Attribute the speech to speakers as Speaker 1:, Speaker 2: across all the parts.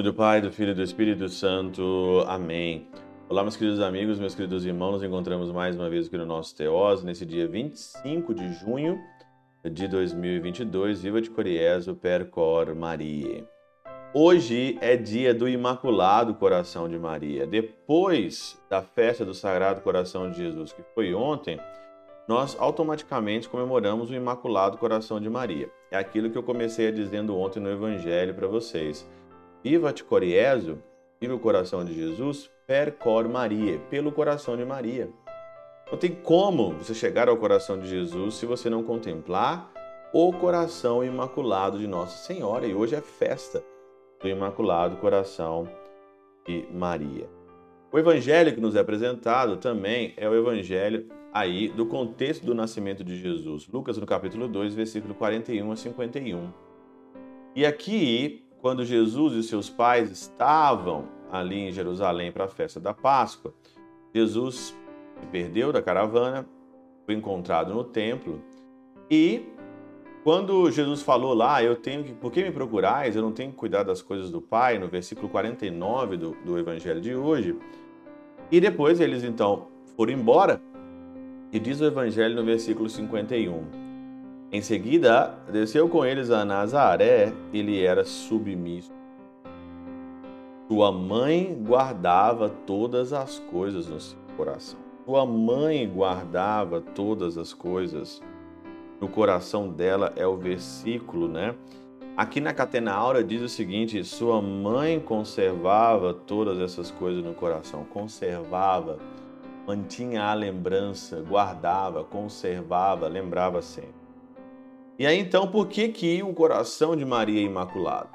Speaker 1: nome do Pai, do Filho e do Espírito Santo. Amém. Olá, meus queridos amigos, meus queridos irmãos. Nos encontramos mais uma vez aqui no nosso Teós, nesse dia 25 de junho de 2022. Viva de Coriezo, Percor Maria. Hoje é dia do Imaculado Coração de Maria. Depois da festa do Sagrado Coração de Jesus, que foi ontem, nós automaticamente comemoramos o Imaculado Coração de Maria. É aquilo que eu comecei dizendo ontem no Evangelho para vocês. Viva te coriezo, viva o coração de Jesus, per cor Maria, pelo coração de Maria. Não tem como você chegar ao coração de Jesus se você não contemplar o coração imaculado de Nossa Senhora. E hoje é festa do Imaculado Coração de Maria. O evangelho que nos é apresentado também é o evangelho aí do contexto do nascimento de Jesus. Lucas no capítulo 2, versículo 41 a 51. E aqui, quando Jesus e seus pais estavam ali em Jerusalém para a festa da Páscoa, Jesus se perdeu da caravana, foi encontrado no templo e quando Jesus falou lá, eu tenho que, por que me procurais? Eu não tenho que cuidar das coisas do Pai, no versículo 49 do, do Evangelho de hoje. E depois eles então foram embora. E diz o Evangelho no versículo 51. Em seguida, desceu com eles a Nazaré, ele era submisso. Sua mãe guardava todas as coisas no seu coração. Sua mãe guardava todas as coisas no coração dela é o versículo, né? Aqui na Catena Aura diz o seguinte: sua mãe conservava todas essas coisas no coração, conservava, mantinha a lembrança, guardava, conservava, lembrava sempre. E aí então, por que que o coração de Maria é imaculado?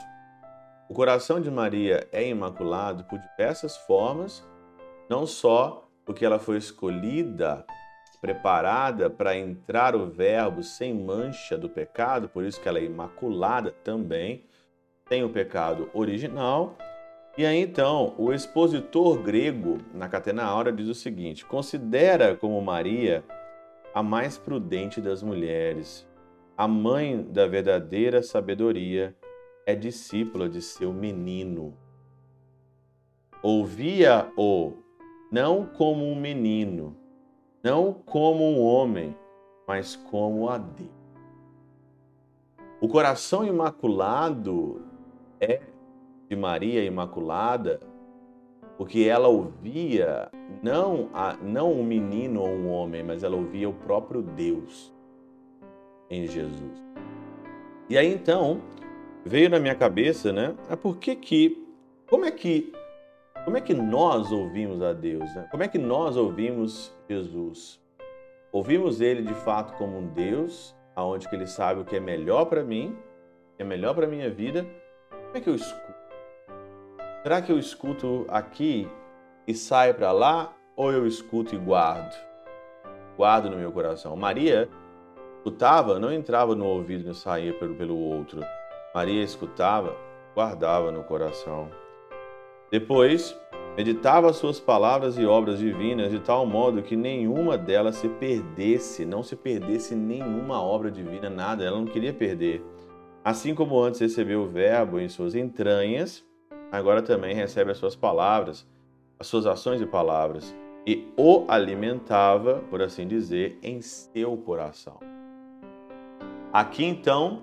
Speaker 1: O coração de Maria é imaculado por diversas formas, não só porque ela foi escolhida preparada para entrar o Verbo sem mancha do pecado, por isso que ela é imaculada também, tem o pecado original. E aí então, o expositor grego na Catena Aura diz o seguinte: considera como Maria a mais prudente das mulheres, a mãe da verdadeira sabedoria, é discípula de seu menino. Ouvia-o não como um menino, não como um homem, mas como a Deus. O coração imaculado é de Maria Imaculada, porque ela ouvia não, a, não um menino ou um homem, mas ela ouvia o próprio Deus em Jesus. E aí então veio na minha cabeça, né? É por que que, como é que como é que nós ouvimos a Deus? Né? Como é que nós ouvimos Jesus? Ouvimos Ele de fato como um Deus, aonde que Ele sabe o que é melhor para mim, o que é melhor para minha vida. Como é que eu escuto? Será que eu escuto aqui e saio para lá, ou eu escuto e guardo? Guardo no meu coração. Maria escutava, não entrava no ouvido e saía pelo, pelo outro. Maria escutava, guardava no coração. Depois, meditava as suas palavras e obras divinas de tal modo que nenhuma delas se perdesse, não se perdesse nenhuma obra divina, nada, ela não queria perder. Assim como antes recebeu o Verbo em suas entranhas, agora também recebe as suas palavras, as suas ações e palavras, e o alimentava, por assim dizer, em seu coração. Aqui então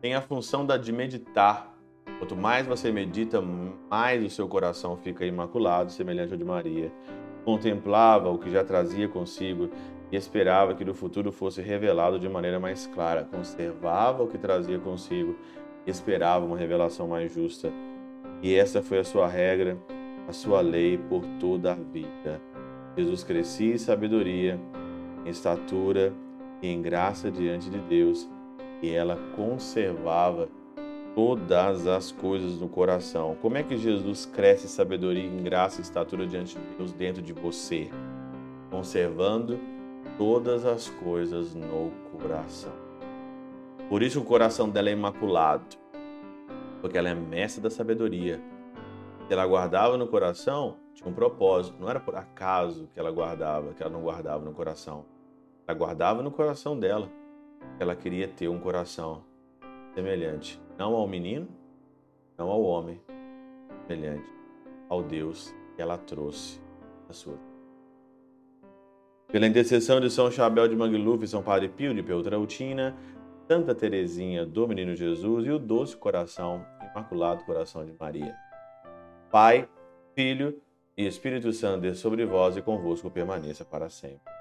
Speaker 1: tem a função da de meditar, Quanto mais você medita, mais o seu coração fica imaculado, semelhante ao de Maria. Contemplava o que já trazia consigo e esperava que no futuro fosse revelado de maneira mais clara. Conservava o que trazia consigo e esperava uma revelação mais justa. E essa foi a sua regra, a sua lei por toda a vida. Jesus crescia em sabedoria, em estatura e em graça diante de Deus, e ela conservava todas as coisas no coração. Como é que Jesus cresce sabedoria, em graça e estatura diante de Deus dentro de você? Conservando todas as coisas no coração. Por isso o coração dela é imaculado, porque ela é mestra da sabedoria. Se ela guardava no coração, tinha um propósito. Não era por acaso que ela guardava, que ela não guardava no coração. Ela guardava no coração dela. Ela queria ter um coração semelhante não ao menino, não ao homem, semelhante ao Deus que ela trouxe à sua. Pela intercessão de São Chabel de Mangluf, São Padre Pio de Peltrautina, Santa Teresinha do Menino Jesus e o doce coração, Imaculado Coração de Maria. Pai, Filho e Espírito Santo, sobre vós e convosco permaneça para sempre.